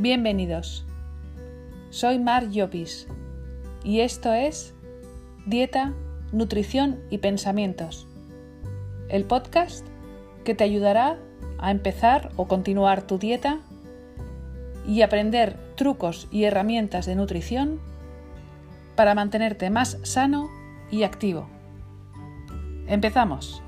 Bienvenidos. Soy Mar Llopis y esto es Dieta, Nutrición y Pensamientos, el podcast que te ayudará a empezar o continuar tu dieta y aprender trucos y herramientas de nutrición para mantenerte más sano y activo. Empezamos.